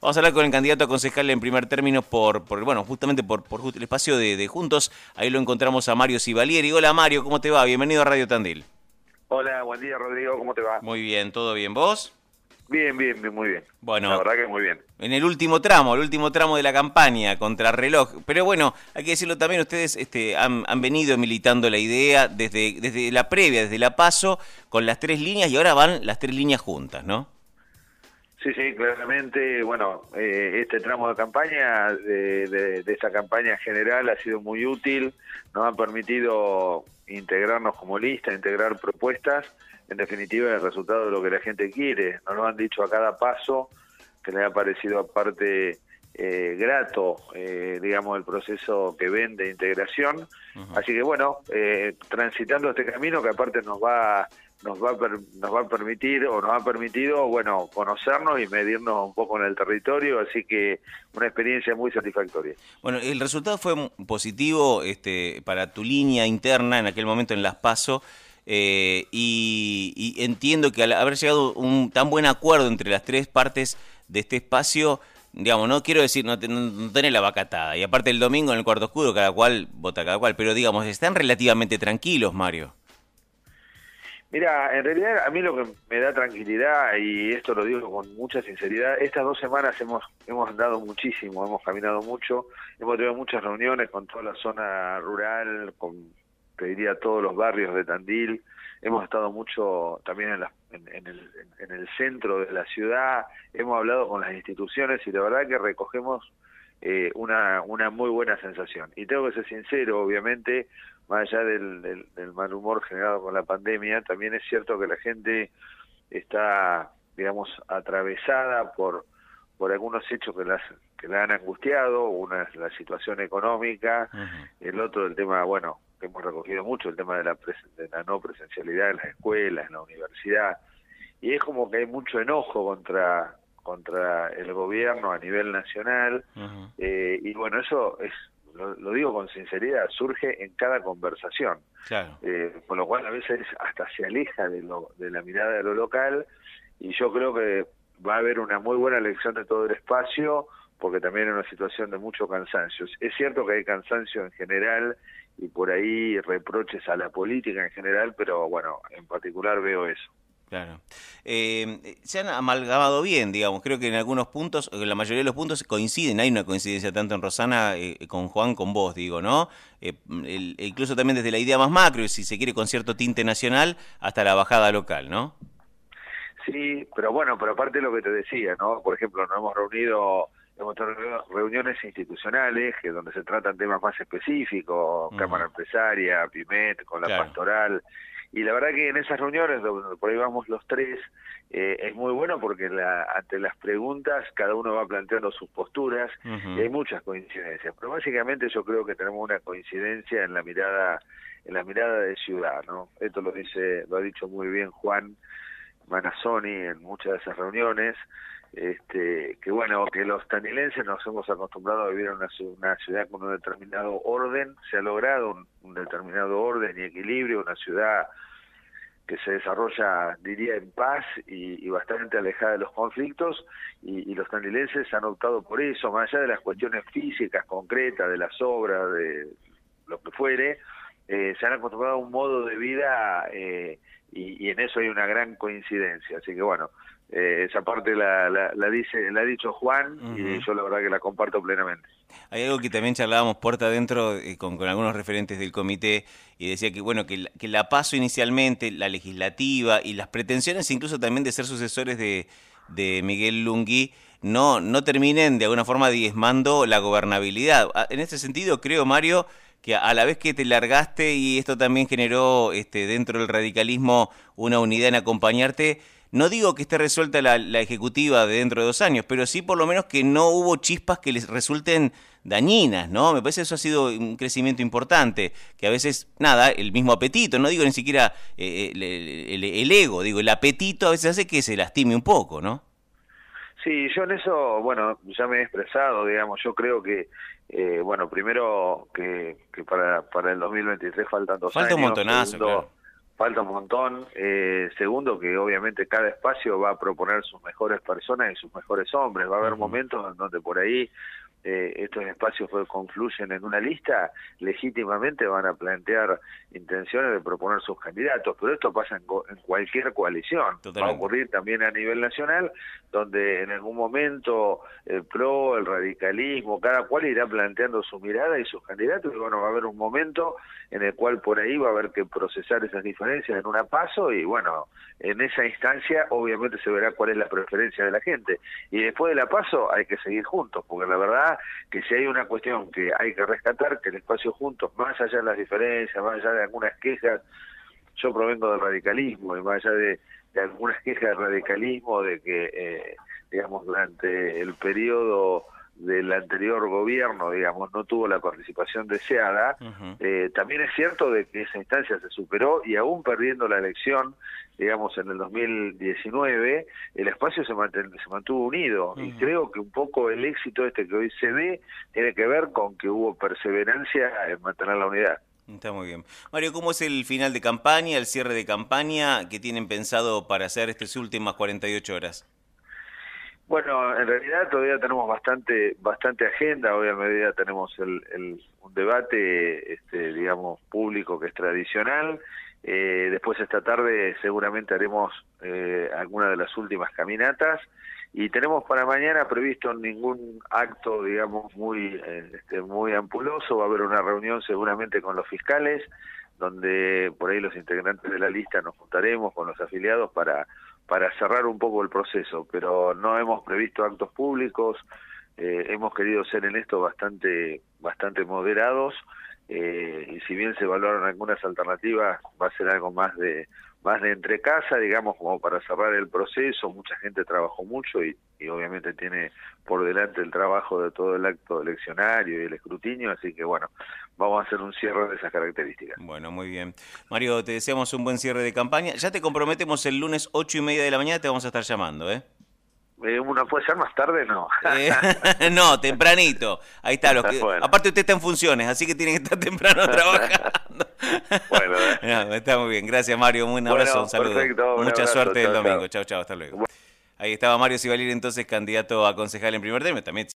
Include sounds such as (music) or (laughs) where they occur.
Vamos a hablar con el candidato a concejal en primer término por, por bueno, justamente por, por el espacio de, Juntos. Ahí lo encontramos a Mario Sivalieri. Hola Mario, ¿cómo te va? Bienvenido a Radio Tandil. Hola, buen día Rodrigo, ¿cómo te va? Muy bien, ¿todo bien? ¿Vos? Bien, bien, bien, muy bien. Bueno, la verdad que muy bien. En el último tramo, el último tramo de la campaña contra reloj. Pero bueno, hay que decirlo también, ustedes este, han, venido militando la idea desde, desde la previa, desde la paso, con las tres líneas y ahora van las tres líneas juntas, ¿no? Sí, sí, claramente, bueno, eh, este tramo de campaña, de, de, de, esta campaña general ha sido muy útil, nos ha permitido integrarnos como lista, integrar propuestas en definitiva el resultado de lo que la gente quiere. Nos lo han dicho a cada paso, que les ha parecido aparte eh, grato, eh, digamos, el proceso que ven de integración. Así que bueno, eh, transitando este camino que aparte nos va nos va, a nos va a permitir o nos ha permitido, bueno, conocernos y medirnos un poco en el territorio, así que una experiencia muy satisfactoria. Bueno, el resultado fue positivo este, para tu línea interna en aquel momento en Las Paso. Eh, y, entiendo que al haber llegado un tan buen acuerdo entre las tres partes de este espacio, digamos, no quiero decir, no, tener la vacatada. Y aparte el domingo en el cuarto oscuro, cada cual vota cada cual, pero digamos, están relativamente tranquilos, Mario. Mira, en realidad a mí lo que me da tranquilidad, y esto lo digo con mucha sinceridad, estas dos semanas hemos, hemos andado muchísimo, hemos caminado mucho, hemos tenido muchas reuniones con toda la zona rural, con te diría todos los barrios de Tandil. Hemos estado mucho también en, en, el, en, el, centro de la ciudad, hemos hablado con las instituciones y de verdad que recogemos eh, una, una muy buena sensación. Y tengo que ser sincero, obviamente, más allá del, del, mal humor generado con la pandemia, también es cierto que la gente está, digamos, atravesada por por algunos hechos que las que la han angustiado, una es la situación económica, el otro el tema, bueno, que hemos recogido mucho el tema de la, de la no presencialidad en las escuelas, en la universidad, y es como que hay mucho enojo contra contra el gobierno a nivel nacional, eh, y bueno, eso es, lo, digo con sinceridad, surge en cada conversación, claro. eh, por lo cual a veces hasta se aleja de, lo, de la mirada de lo local, y yo creo que va a haber una muy buena elección de todo el espacio, porque también es una situación de mucho cansancio. Es cierto que hay cansancio en general y por ahí reproches a la política en general, pero bueno, en particular veo eso. Claro. Eh, se han amalgamado bien, digamos. Creo que en algunos puntos, en la mayoría de los puntos coinciden. Hay una coincidencia tanto en Rosana, eh, con Juan, con vos, digo, ¿no? Eh, incluso también desde la idea más macro, si se quiere, con cierto tinte nacional, hasta la bajada local, ¿no? Sí, pero bueno, pero aparte de lo que te decía, ¿no? Por ejemplo, nos hemos reunido hemos tenido reuniones institucionales que donde se tratan temas más específicos, Cámara Empresaria, PIMET, con la pastoral, y la verdad que en esas reuniones, donde por ahí vamos los tres, eh, es muy bueno porque la, ante las preguntas cada uno va planteando sus posturas y hay muchas coincidencias. Pero básicamente yo creo que tenemos una coincidencia en la mirada en la mirada de ciudad, ¿no? Esto lo dice lo ha dicho muy bien Juan Manazoni en muchas de esas reuniones este, que bueno, que los tanilenses nos hemos acostumbrado a vivir en una, ciudad con un determinado orden, se ha logrado un, determinado orden y equilibrio, una ciudad que se desarrolla, diría, en paz y, bastante alejada de los conflictos, y, los tanilenses han optado por eso, más allá de las cuestiones físicas, concretas, de las obras, de lo que fuere, eh, se han acostumbrado a un modo de vida eh, y, en eso hay una gran coincidencia. Así que bueno, eh, esa parte la, la, dice, la ha dicho Juan y yo la verdad que la comparto plenamente. Hay algo que también charlábamos puerta adentro eh, con, con, algunos referentes del comité y decía que bueno que la, que la paso inicialmente, la legislativa y las pretensiones incluso también de ser sucesores de, de Miguel Lungui no, no terminen de alguna forma diezmando la gobernabilidad. Ah, en este sentido creo, Mario, que a la vez que te largaste y esto también generó este, dentro del radicalismo una unidad en acompañarte, no digo que esté resuelta la, ejecutiva de dentro de dos años, pero sí por lo menos que no hubo chispas que les resulten dañinas, ¿no? Me parece que eso ha sido un crecimiento importante, que a veces, nada, el mismo apetito, no digo ni siquiera eh, el, ego, digo, el apetito a veces hace que se lastime un poco, ¿no? Sí, yo en eso, bueno, ya me he expresado, digamos, yo creo que, eh, bueno, primero que, para, para el 2023 faltan dos Falta años. un montonazo, claro falta un montón. Eh, segundo, que obviamente cada espacio va a proponer sus mejores personas y sus mejores hombres. Va a haber momentos en donde por ahí eh, estos espacios confluyen en una lista, legítimamente van a plantear intenciones de proponer sus candidatos, pero esto pasa en, cualquier coalición. Va a ocurrir también a nivel nacional, donde en algún momento el PRO, el radicalismo, cada cual irá planteando su mirada y sus candidatos, y bueno, va a haber un momento en el cual por ahí va a haber que procesar esas diferencias en una paso, y bueno, en esa instancia obviamente se verá cuál es la preferencia de la gente. Y después de la paso hay que seguir juntos, porque la verdad que si hay una cuestión que hay que rescatar, que el espacio juntos, más allá de las diferencias, más allá de algunas quejas, yo provengo del radicalismo y más allá de, algunas quejas del radicalismo, de que, eh, digamos, durante el periodo del anterior gobierno, digamos, no tuvo la participación deseada, eh, también es cierto de que esa instancia se superó y aún perdiendo la elección, digamos, en el 2019, el espacio se, se mantuvo unido y creo que un poco el éxito este que hoy se ve tiene que ver con que hubo perseverancia en mantener la unidad. Está muy bien. Mario, ¿cómo es el final de campaña, el cierre de campaña que tienen pensado para hacer estas últimas 48 horas? Bueno, en realidad todavía tenemos bastante bastante agenda. Hoy a medida tenemos el, un debate, este, digamos, público que es tradicional. Eh, después esta tarde seguramente haremos eh, alguna de las últimas caminatas y tenemos para mañana previsto ningún acto, digamos, muy eh, este, muy ampuloso. Va a haber una reunión seguramente con los fiscales, donde por ahí los integrantes de la lista nos juntaremos con los afiliados para para cerrar un poco el proceso, pero no hemos previsto actos públicos, eh, hemos querido ser en esto bastante, bastante moderados, eh, y si bien se evaluaron algunas alternativas, va a ser algo más de más de entre casa, digamos, como para cerrar el proceso. Mucha gente trabajó mucho y, obviamente tiene por delante el trabajo de todo el acto eleccionario y el escrutinio, así que bueno, vamos a hacer un cierre de esas características. Bueno, muy bien. Mario, te deseamos un buen cierre de campaña. Ya te comprometemos el lunes ocho y media de la mañana, te vamos a estar llamando, ¿eh? ¿Uno puede ser más tarde? No. Eh, (laughs) no, tempranito. Ahí está. Que, (laughs) Aparte usted está en funciones, así que tiene que estar temprano (laughs) trabajando. bueno, eh. está muy bien. Gracias, Mario. Un abrazo, un saludo. Mucha suerte el domingo. Chao, chao. Hasta luego. Ahí estaba Mario Sivalir, entonces candidato a concejal en primer término. También